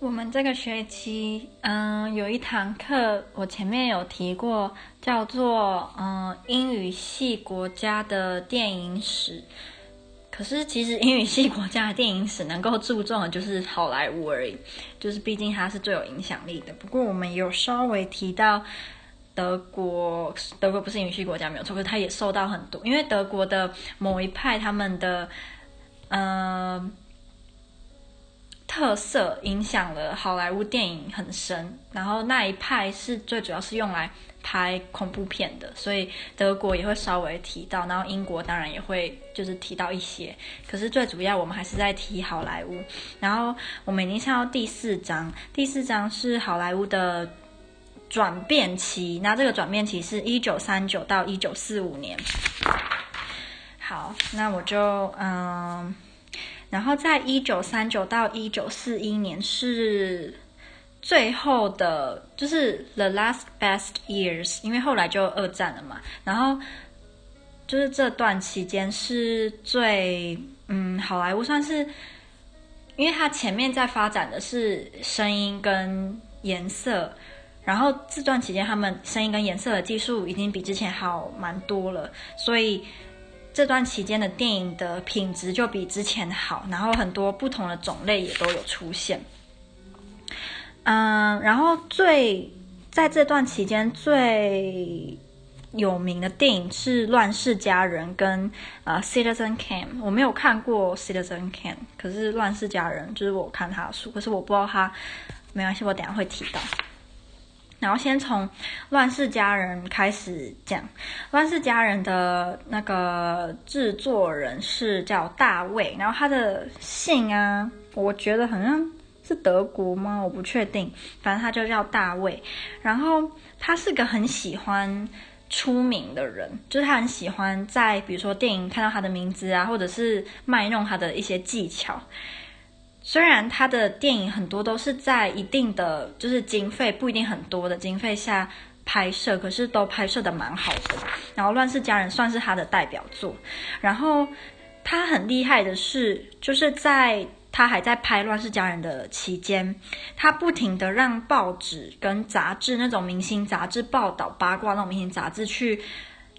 我们这个学期，嗯，有一堂课，我前面有提过，叫做嗯英语系国家的电影史。可是其实英语系国家的电影史能够注重的就是好莱坞而已，就是毕竟它是最有影响力的。不过我们有稍微提到德国，德国不是英语系国家没有错，可是它也受到很多，因为德国的某一派他们的嗯。特色影响了好莱坞电影很深，然后那一派是最主要是用来拍恐怖片的，所以德国也会稍微提到，然后英国当然也会就是提到一些，可是最主要我们还是在提好莱坞。然后我们已经上到第四章，第四章是好莱坞的转变期，那这个转变期是一九三九到一九四五年。好，那我就嗯。然后在一九三九到一九四一年是最后的，就是 the last best years，因为后来就二战了嘛。然后就是这段期间是最，嗯，好莱坞算是，因为它前面在发展的是声音跟颜色，然后这段期间他们声音跟颜色的技术已经比之前好蛮多了，所以。这段期间的电影的品质就比之前好，然后很多不同的种类也都有出现。嗯，然后最在这段期间最有名的电影是《乱世佳人》跟呃《Citizen Kane》。我没有看过《Citizen Kane》，可是《乱世佳人》就是我看他的书，可是我不知道他，没关系，我等下会提到。然后先从《乱世佳人》开始讲，《乱世佳人》的那个制作人是叫大卫，然后他的姓啊，我觉得好像是德国吗？我不确定，反正他就叫大卫。然后他是个很喜欢出名的人，就是他很喜欢在比如说电影看到他的名字啊，或者是卖弄他的一些技巧。虽然他的电影很多都是在一定的就是经费不一定很多的经费下拍摄，可是都拍摄的蛮好的。然后《乱世佳人》算是他的代表作。然后他很厉害的是，就是在他还在拍《乱世佳人》的期间，他不停的让报纸跟杂志那种明星杂志报道八卦那种明星杂志去，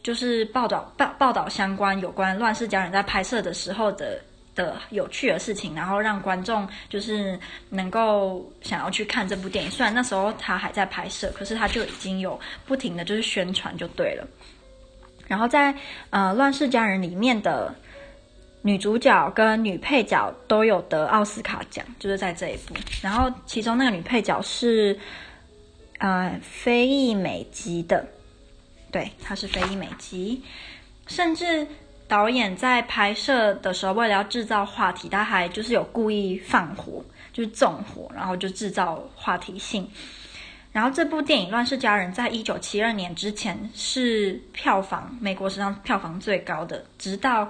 就是报道报报道相关有关《乱世佳人》在拍摄的时候的。的有趣的事情，然后让观众就是能够想要去看这部电影。虽然那时候他还在拍摄，可是他就已经有不停的就是宣传就对了。然后在呃《乱世佳人》里面的女主角跟女配角都有得奥斯卡奖，就是在这一部。然后其中那个女配角是呃非裔美籍的，对，她是非裔美籍，甚至。导演在拍摄的时候，为了要制造话题，他还就是有故意放火，就是纵火，然后就制造话题性。然后这部电影《乱世佳人》在一九七二年之前是票房美国史上票房最高的，直到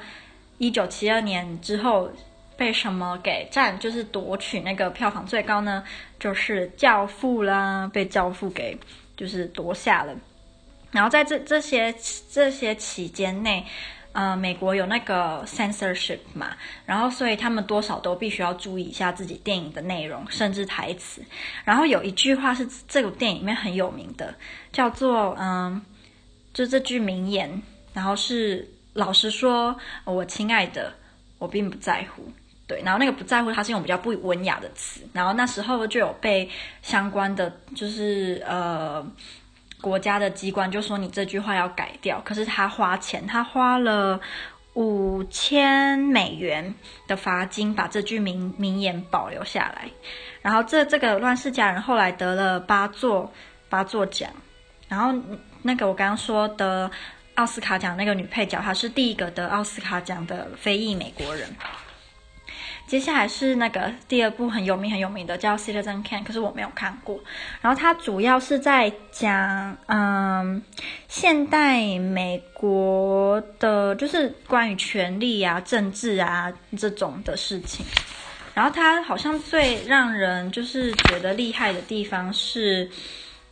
一九七二年之后被什么给占，就是夺取那个票房最高呢？就是《教父》啦，被《教父》给就是夺下了。然后在这这些这些期间内。呃，美国有那个 censorship 嘛，然后所以他们多少都必须要注意一下自己电影的内容，甚至台词。然后有一句话是这部电影里面很有名的，叫做“嗯，就这句名言”，然后是老实说，我亲爱的，我并不在乎。对，然后那个不在乎，它是用比较不文雅的词，然后那时候就有被相关的就是呃。国家的机关就说你这句话要改掉，可是他花钱，他花了五千美元的罚金把这句名名言保留下来。然后这这个乱世佳人后来得了八座八座奖。然后那个我刚刚说的奥斯卡奖那个女配角，她是第一个得奥斯卡奖的非裔美国人。接下来是那个第二部很有名很有名的叫《Citizen k a n》，可是我没有看过。然后它主要是在讲，嗯，现代美国的，就是关于权力啊、政治啊这种的事情。然后它好像最让人就是觉得厉害的地方是，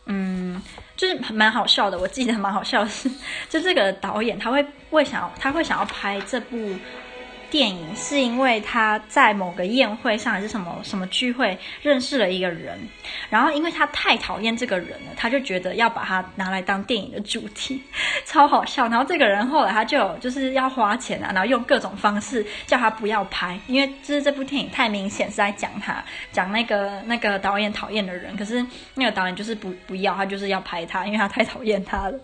嗯，就是蛮好笑的。我记得蛮好笑的是，就这个导演他会会想要他会想要拍这部。电影是因为他在某个宴会上还是什么什么聚会认识了一个人，然后因为他太讨厌这个人了，他就觉得要把他拿来当电影的主题，超好笑。然后这个人后来他就就是要花钱啊，然后用各种方式叫他不要拍，因为就是这部电影太明显是在讲他讲那个那个导演讨厌的人，可是那个导演就是不不要，他就是要拍他，因为他太讨厌他了。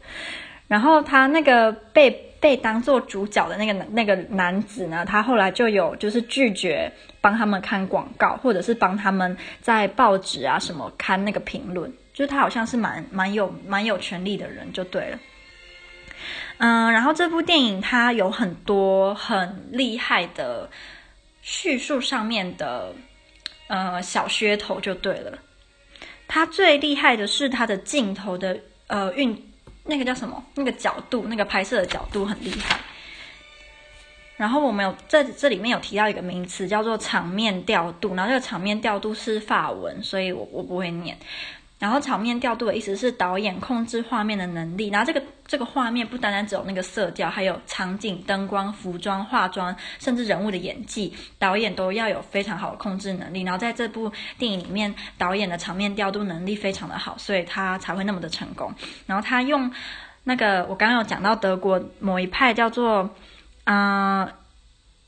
然后他那个被被当做主角的那个那个男子呢，他后来就有就是拒绝帮他们看广告，或者是帮他们在报纸啊什么看那个评论，就是他好像是蛮蛮有蛮有权力的人就对了。嗯，然后这部电影它有很多很厉害的叙述上面的呃小噱头就对了。它最厉害的是它的镜头的呃运。那个叫什么？那个角度，那个拍摄的角度很厉害。然后我们有在这里面有提到一个名词叫做场面调度，然后这个场面调度是法文，所以我我不会念。然后场面调度的意思是导演控制画面的能力。然后这个这个画面不单单只有那个色调，还有场景、灯光、服装、化妆，甚至人物的演技，导演都要有非常好的控制能力。然后在这部电影里面，导演的场面调度能力非常的好，所以他才会那么的成功。然后他用那个我刚刚有讲到德国某一派叫做啊、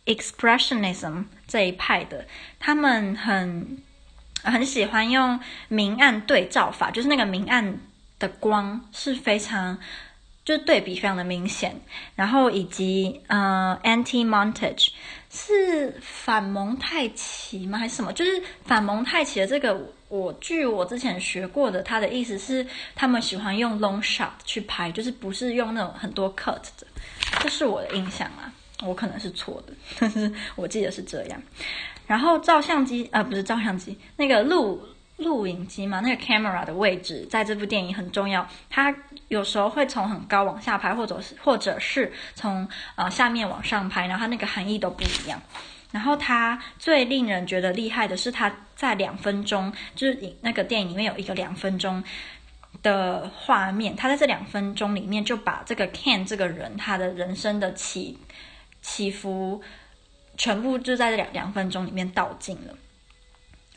Expressionism 这一派的，他们很。很喜欢用明暗对照法，就是那个明暗的光是非常，就是对比非常的明显。然后以及呃，anti-montage 是反蒙太奇吗？还是什么？就是反蒙太奇的这个，我据我之前学过的，他的意思是他们喜欢用 long shot 去拍，就是不是用那种很多 cut 的。这是我的印象啊，我可能是错的，但是我记得是这样。然后照相机，呃，不是照相机，那个录录影机嘛，那个 camera 的位置在这部电影很重要。它有时候会从很高往下拍，或者是或者是从呃下面往上拍，然后它那个含义都不一样。然后它最令人觉得厉害的是，它在两分钟，就是那个电影里面有一个两分钟的画面，它在这两分钟里面就把这个 Ken 这个人他的人生的起起伏。全部就在这两两分钟里面道尽了，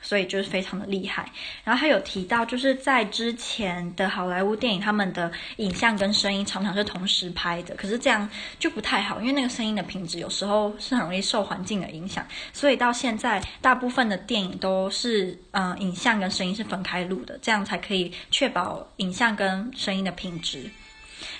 所以就是非常的厉害。然后他有提到，就是在之前的好莱坞电影，他们的影像跟声音常常是同时拍的，可是这样就不太好，因为那个声音的品质有时候是很容易受环境的影响。所以到现在，大部分的电影都是嗯、影像跟声音是分开录的，这样才可以确保影像跟声音的品质。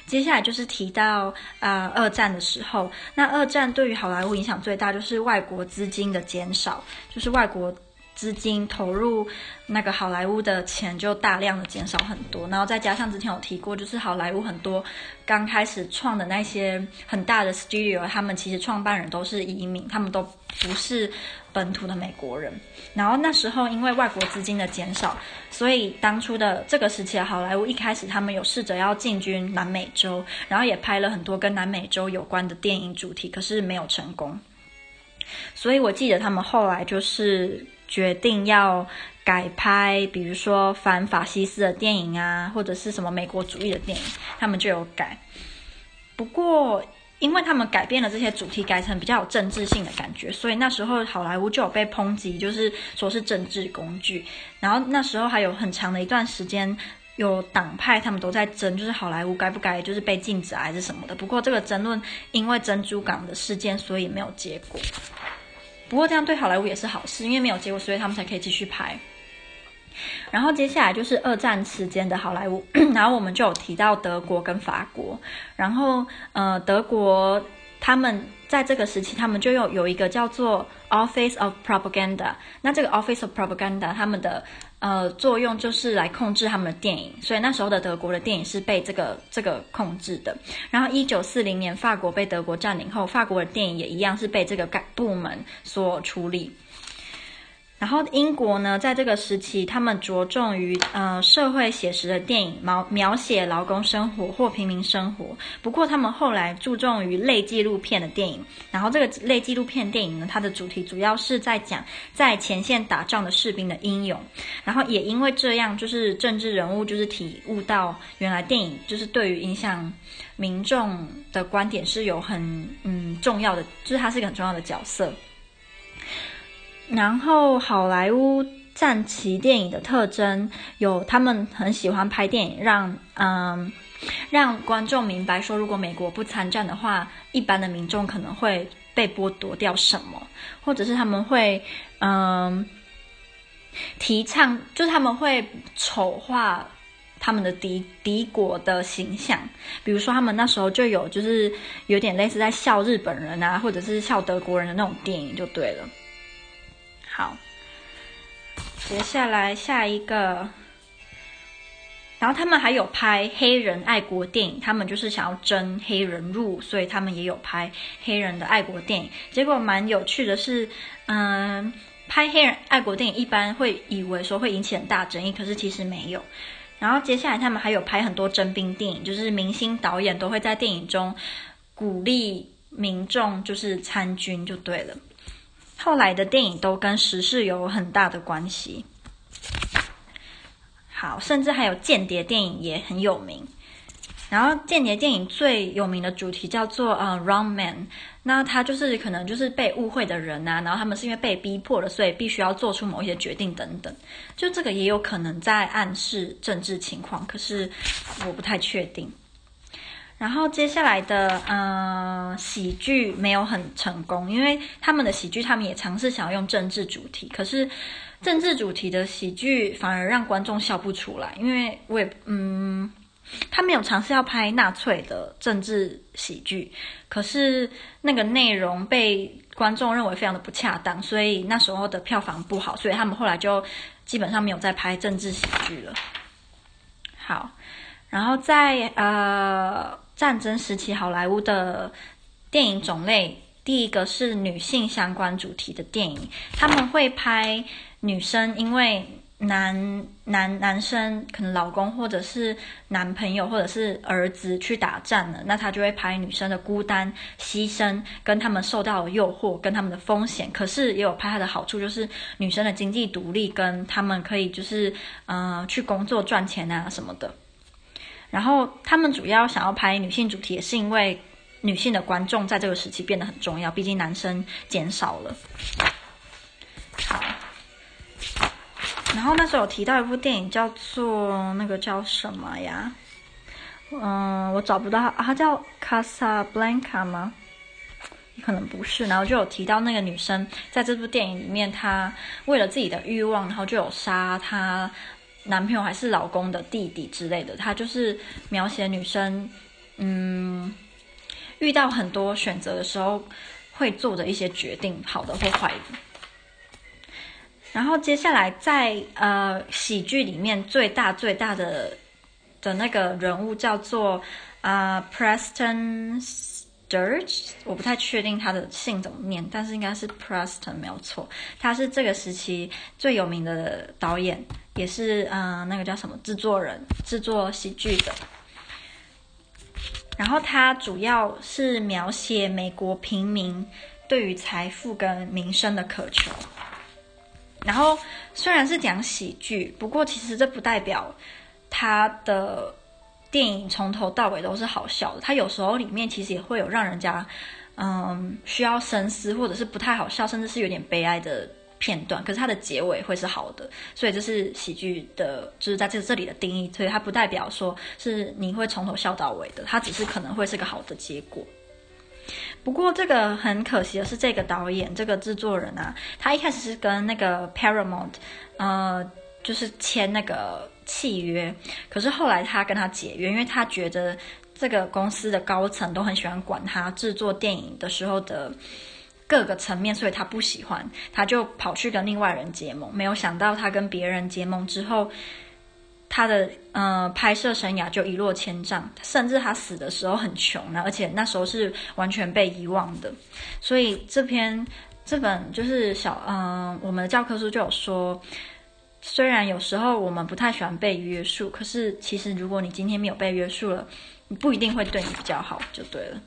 接下来就是提到啊二战的时候，那二战对于好莱坞影响最大就是外国资金的减少，就是外国资金投入那个好莱坞的钱就大量的减少很多，然后再加上之前有提过，就是好莱坞很多刚开始创的那些很大的 studio，他们其实创办人都是移民，他们都不是。本土的美国人，然后那时候因为外国资金的减少，所以当初的这个时期好莱坞一开始他们有试着要进军南美洲，然后也拍了很多跟南美洲有关的电影主题，可是没有成功。所以我记得他们后来就是决定要改拍，比如说反法西斯的电影啊，或者是什么美国主义的电影，他们就有改。不过。因为他们改变了这些主题，改成比较有政治性的感觉，所以那时候好莱坞就有被抨击，就是说是政治工具。然后那时候还有很长的一段时间，有党派他们都在争，就是好莱坞该不该就是被禁止还是什么的。不过这个争论因为珍珠港的事件，所以没有结果。不过这样对好莱坞也是好事，因为没有结果，所以他们才可以继续拍。然后接下来就是二战期间的好莱坞，然后我们就有提到德国跟法国，然后呃德国他们在这个时期，他们就有有一个叫做 Office of Propaganda，那这个 Office of Propaganda 他们的呃作用就是来控制他们的电影，所以那时候的德国的电影是被这个这个控制的。然后一九四零年法国被德国占领后，法国的电影也一样是被这个部门所处理。然后英国呢，在这个时期，他们着重于呃社会写实的电影，描描写劳工生活或平民生活。不过他们后来注重于类纪录片的电影。然后这个类纪录片电影呢，它的主题主要是在讲在前线打仗的士兵的英勇。然后也因为这样，就是政治人物就是体悟到，原来电影就是对于影响民众的观点是有很嗯重要的，就是它是一个很重要的角色。然后，好莱坞战旗电影的特征有，他们很喜欢拍电影，让嗯让观众明白说，如果美国不参战的话，一般的民众可能会被剥夺掉什么，或者是他们会嗯提倡，就是他们会丑化他们的敌敌国的形象，比如说他们那时候就有就是有点类似在笑日本人啊，或者是笑德国人的那种电影，就对了。好，接下来下一个，然后他们还有拍黑人爱国电影，他们就是想要征黑人入，所以他们也有拍黑人的爱国电影。结果蛮有趣的是，嗯，拍黑人爱国电影一般会以为说会引起很大争议，可是其实没有。然后接下来他们还有拍很多征兵电影，就是明星导演都会在电影中鼓励民众就是参军就对了。后来的电影都跟时事有很大的关系，好，甚至还有间谍电影也很有名。然后间谍电影最有名的主题叫做呃 r o n g Man 那他就是可能就是被误会的人啊，然后他们是因为被逼迫了，所以必须要做出某一些决定等等。就这个也有可能在暗示政治情况，可是我不太确定。然后接下来的呃喜剧没有很成功，因为他们的喜剧他们也尝试想要用政治主题，可是政治主题的喜剧反而让观众笑不出来，因为我也嗯，他没有尝试要拍纳粹的政治喜剧，可是那个内容被观众认为非常的不恰当，所以那时候的票房不好，所以他们后来就基本上没有再拍政治喜剧了。好，然后在呃。战争时期，好莱坞的电影种类，第一个是女性相关主题的电影，他们会拍女生因为男男男生可能老公或者是男朋友或者是儿子去打仗了，那他就会拍女生的孤单、牺牲，跟他们受到的诱惑，跟他们的风险。可是也有拍他的好处，就是女生的经济独立，跟他们可以就是呃去工作赚钱啊什么的。然后他们主要想要拍女性主题，也是因为女性的观众在这个时期变得很重要，毕竟男生减少了。好，然后那时候有提到一部电影，叫做那个叫什么呀？嗯，我找不到，啊，它叫《卡萨布兰卡》吗？可能不是。然后就有提到那个女生在这部电影里面，她为了自己的欲望，然后就有杀她。男朋友还是老公的弟弟之类的，他就是描写女生，嗯，遇到很多选择的时候会做的一些决定，好的或坏的。然后接下来在呃喜剧里面最大最大的的那个人物叫做啊、呃、Preston。Sturge，我不太确定他的姓怎么念，但是应该是 Preston 没有错。他是这个时期最有名的导演，也是嗯、呃、那个叫什么制作人，制作喜剧的。然后他主要是描写美国平民对于财富跟名声的渴求。然后虽然是讲喜剧，不过其实这不代表他的。电影从头到尾都是好笑的，他有时候里面其实也会有让人家，嗯，需要深思，或者是不太好笑，甚至是有点悲哀的片段。可是它的结尾会是好的，所以这是喜剧的，就是在这这里的定义。所以它不代表说是你会从头笑到尾的，它只是可能会是个好的结果。不过这个很可惜的是，这个导演这个制作人啊，他一开始是跟那个 Paramount，呃，就是签那个。契约，可是后来他跟他解约，因为他觉得这个公司的高层都很喜欢管他制作电影的时候的各个层面，所以他不喜欢，他就跑去跟另外人结盟。没有想到他跟别人结盟之后，他的呃拍摄生涯就一落千丈，甚至他死的时候很穷，而且那时候是完全被遗忘的。所以这篇这本就是小嗯、我们的教科书就有说，虽然有时候我们不太喜欢被约束，可是其实如果你今天没有被约束了，你不一定会对你比较好，就对了。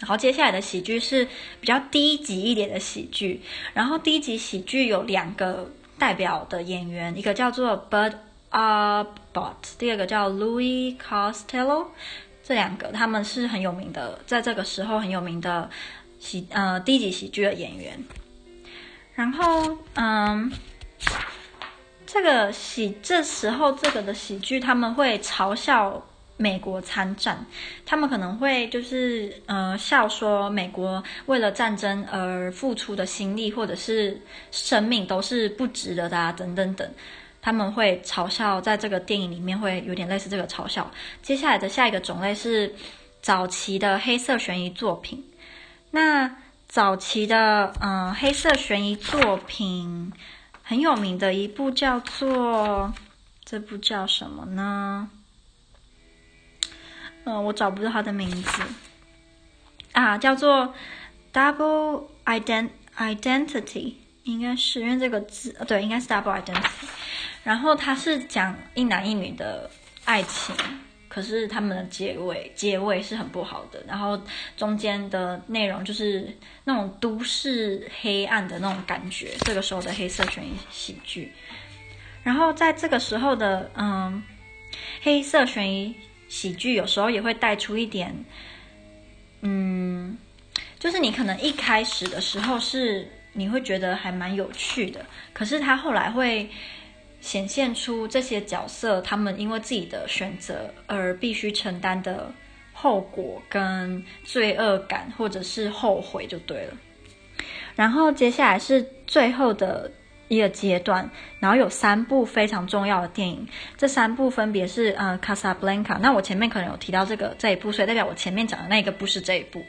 然后接下来的喜剧是比较低级一点的喜剧，然后低级喜剧有两个代表的演员，一个叫做 Bud Abbott，第二个叫 Louis Costello，这两个他们是很有名的，在这个时候很有名的喜呃低级喜剧的演员。然后嗯，这个喜这时候这个的喜剧他们会嘲笑。美国参战，他们可能会就是呃笑说美国为了战争而付出的心力或者是生命都是不值得的啊，等等等，他们会嘲笑，在这个电影里面会有点类似这个嘲笑。接下来的下一个种类是早期的黑色悬疑作品，那早期的嗯、呃、黑色悬疑作品很有名的一部叫做，这部叫什么呢？嗯，我找不到他的名字啊，叫做 Double Ident Identity，应该是因为这个字，对，应该是 Double Identity。然后他是讲一男一女的爱情，可是他们的结尾结尾是很不好的。然后中间的内容就是那种都市黑暗的那种感觉，这个时候的黑色悬疑喜剧。然后在这个时候的嗯，黑色悬疑。喜剧有时候也会带出一点，嗯，就是你可能一开始的时候是你会觉得还蛮有趣的，可是他后来会显现出这些角色他们因为自己的选择而必须承担的后果跟罪恶感或者是后悔就对了。然后接下来是最后的。一个阶段，然后有三部非常重要的电影，这三部分别是呃《卡萨布兰卡》。那我前面可能有提到这个这一部，所以代表我前面讲的那个不是这一部。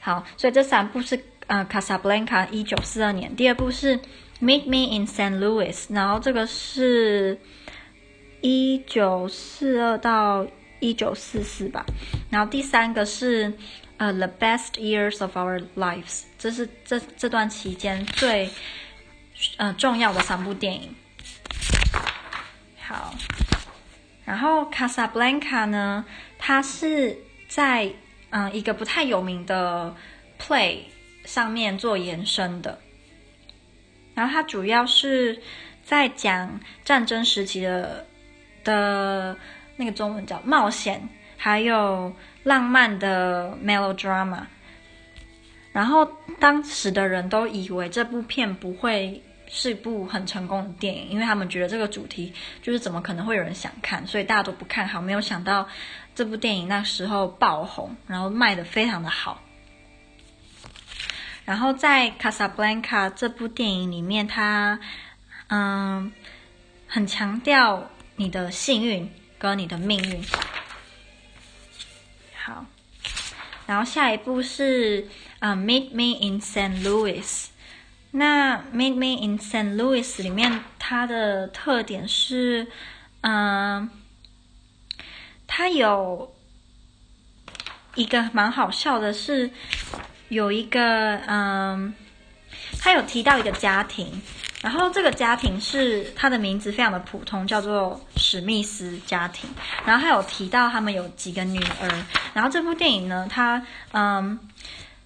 好，所以这三部是呃《卡萨布兰卡》一九四二年，第二部是《Meet Me in St. Louis》，然后这个是一九四二到一九四四吧，然后第三个是呃《The Best Years of Our Lives》，这是这这段期间最。呃，重要的三部电影。好，然后《卡萨布兰卡》呢，它是在嗯、一个不太有名的 play 上面做延伸的。然后它主要是在讲战争时期的的那个中文叫冒险，还有浪漫的 melodrama。然后当时的人都以为这部片不会。是一部很成功的电影，因为他们觉得这个主题就是怎么可能会有人想看，所以大家都不看好。没有想到这部电影那时候爆红，然后卖的非常的好。然后在《卡萨布兰卡》这部电影里面，它嗯很强调你的幸运跟你的命运。好，然后下一部是嗯《Meet Me in St. Louis》。那《Meet Me in St. Louis》里面，它的特点是，嗯、它有一个蛮好笑的是，有一个，嗯、呃，它有提到一个家庭，然后这个家庭是它的名字非常的普通，叫做史密斯家庭，然后还有提到他们有几个女儿，然后这部电影呢，它，嗯、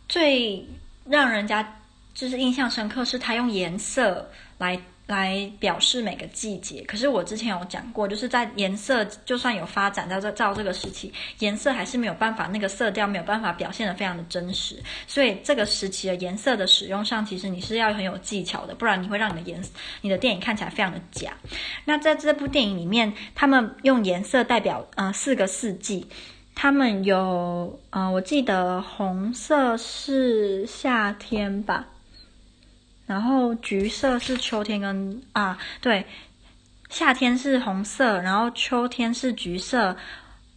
最让人家。就是印象深刻，是他用颜色来来表示每个季节。可是我之前有讲过，就是在颜色就算有发展到这照这个时期，颜色还是没有办法，那个色调没有办法表现得非常的真实。所以这个时期的颜色的使用上，其实你是要很有技巧的，不然你会让你的颜你的电影看起来非常的假。那在这部电影里面，他们用颜色代表呃四个四季。他们有呃，我记得红色是夏天吧。然后橘色是秋天跟啊，对，夏天是红色，然后秋天是橘色，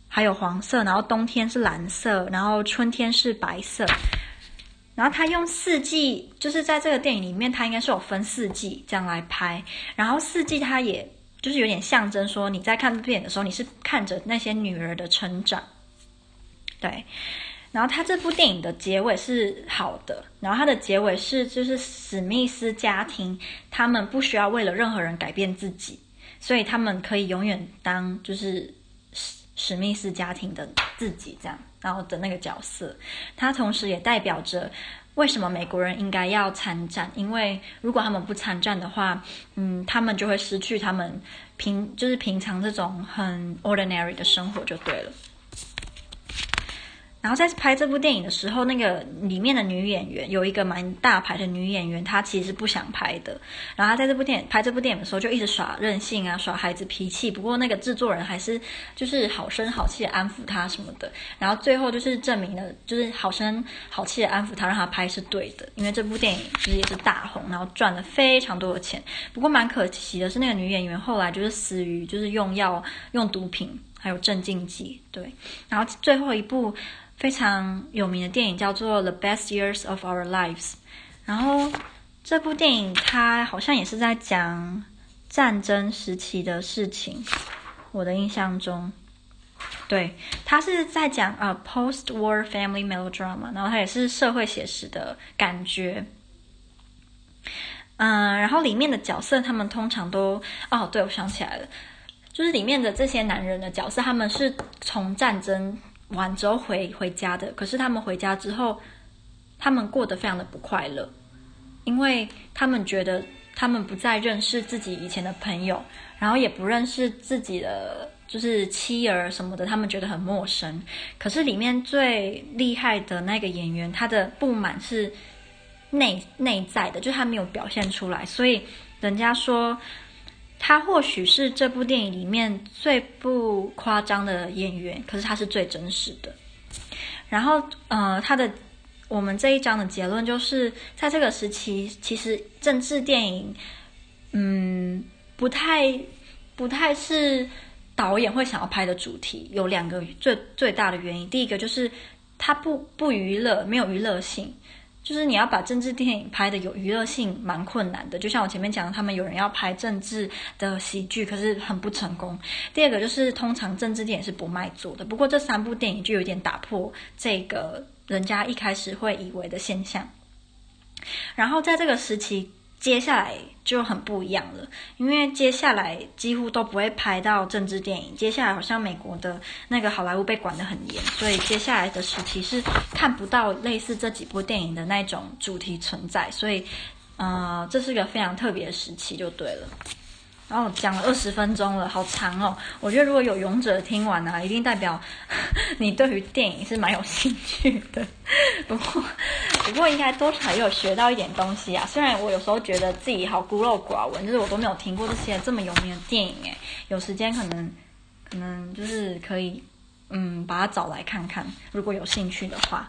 还有黄色，然后冬天是蓝色，然后春天是白色。然后他用四季，就是在这个电影里面，他应该是有分四季这样来拍。然后四季，他也就是有点象征说，你在看这部电影的时候，你是看着那些女儿的成长，对。然后他这部电影的结尾是好的，然后他的结尾是就是史密斯家庭他们不需要为了任何人改变自己，所以他们可以永远当就是史史密斯家庭的自己这样，然后的那个角色，他同时也代表着为什么美国人应该要参战，因为如果他们不参战的话，嗯，他们就会失去他们平就是平常这种很 ordinary 的生活就对了。然后在拍这部电影的时候，那个里面的女演员有一个蛮大牌的女演员，她其实不想拍的。然后她在这部电影拍这部电影的时候，就一直耍任性啊，耍孩子脾气。不过那个制作人还是就是好声好气的安抚她什么的。然后最后就是证明了，就是好声好气的安抚她，让她拍是对的。因为这部电影其实也是大红，然后赚了非常多的钱。不过蛮可惜的是，那个女演员后来就是死于就是用药、用毒品还有镇静剂。对，然后最后一部。非常有名的电影叫做《The Best Years of Our Lives》，然后这部电影它好像也是在讲战争时期的事情。我的印象中，对，它是在讲啊、post-war family melodrama，然后它也是社会写实的感觉。嗯，然后里面的角色他们通常都哦，对，我想起来了，就是里面的这些男人的角色，他们是从战争。完之后回回家的，可是他们回家之后，他们过得非常的不快乐，因为他们觉得他们不再认识自己以前的朋友，然后也不认识自己的就是妻儿什么的，他们觉得很陌生。可是里面最厉害的那个演员，他的不满是内内在的，就是他没有表现出来，所以人家说。他或许是这部电影里面最不夸张的演员，可是他是最真实的。然后，呃，他的我们这一章的结论就是，在这个时期，其实政治电影，嗯，不太不太是导演会想要拍的主题。有两个最最大的原因，第一个就是它不不娱乐，没有娱乐性。就是你要把政治电影拍的有娱乐性，蛮困难的。就像我前面讲的，他们有人要拍政治的喜剧，可是很不成功。第二个就是，通常政治电影是不卖座的。不过这三部电影就有点打破这个人家一开始会以为的现象。然后在这个时期。接下来就很不一样了，因为接下来几乎都不会拍到政治电影。接下来好像美国的那个好莱坞被管得很严，所以接下来的时期是看不到类似这几部电影的那种主题存在。所以，呃，这是个非常特别的时期，就对了。然后讲了二十分钟了，好长哦！我觉得如果有勇者听完啊，一定代表你对于电影是蛮有兴趣的。不过，不过应该多少也有学到一点东西啊。虽然我有时候觉得自己好孤陋寡闻，就是我都没有听过这些这么有名的电影诶。有时间可能，可能就是可以，嗯，把它找来看看，如果有兴趣的话。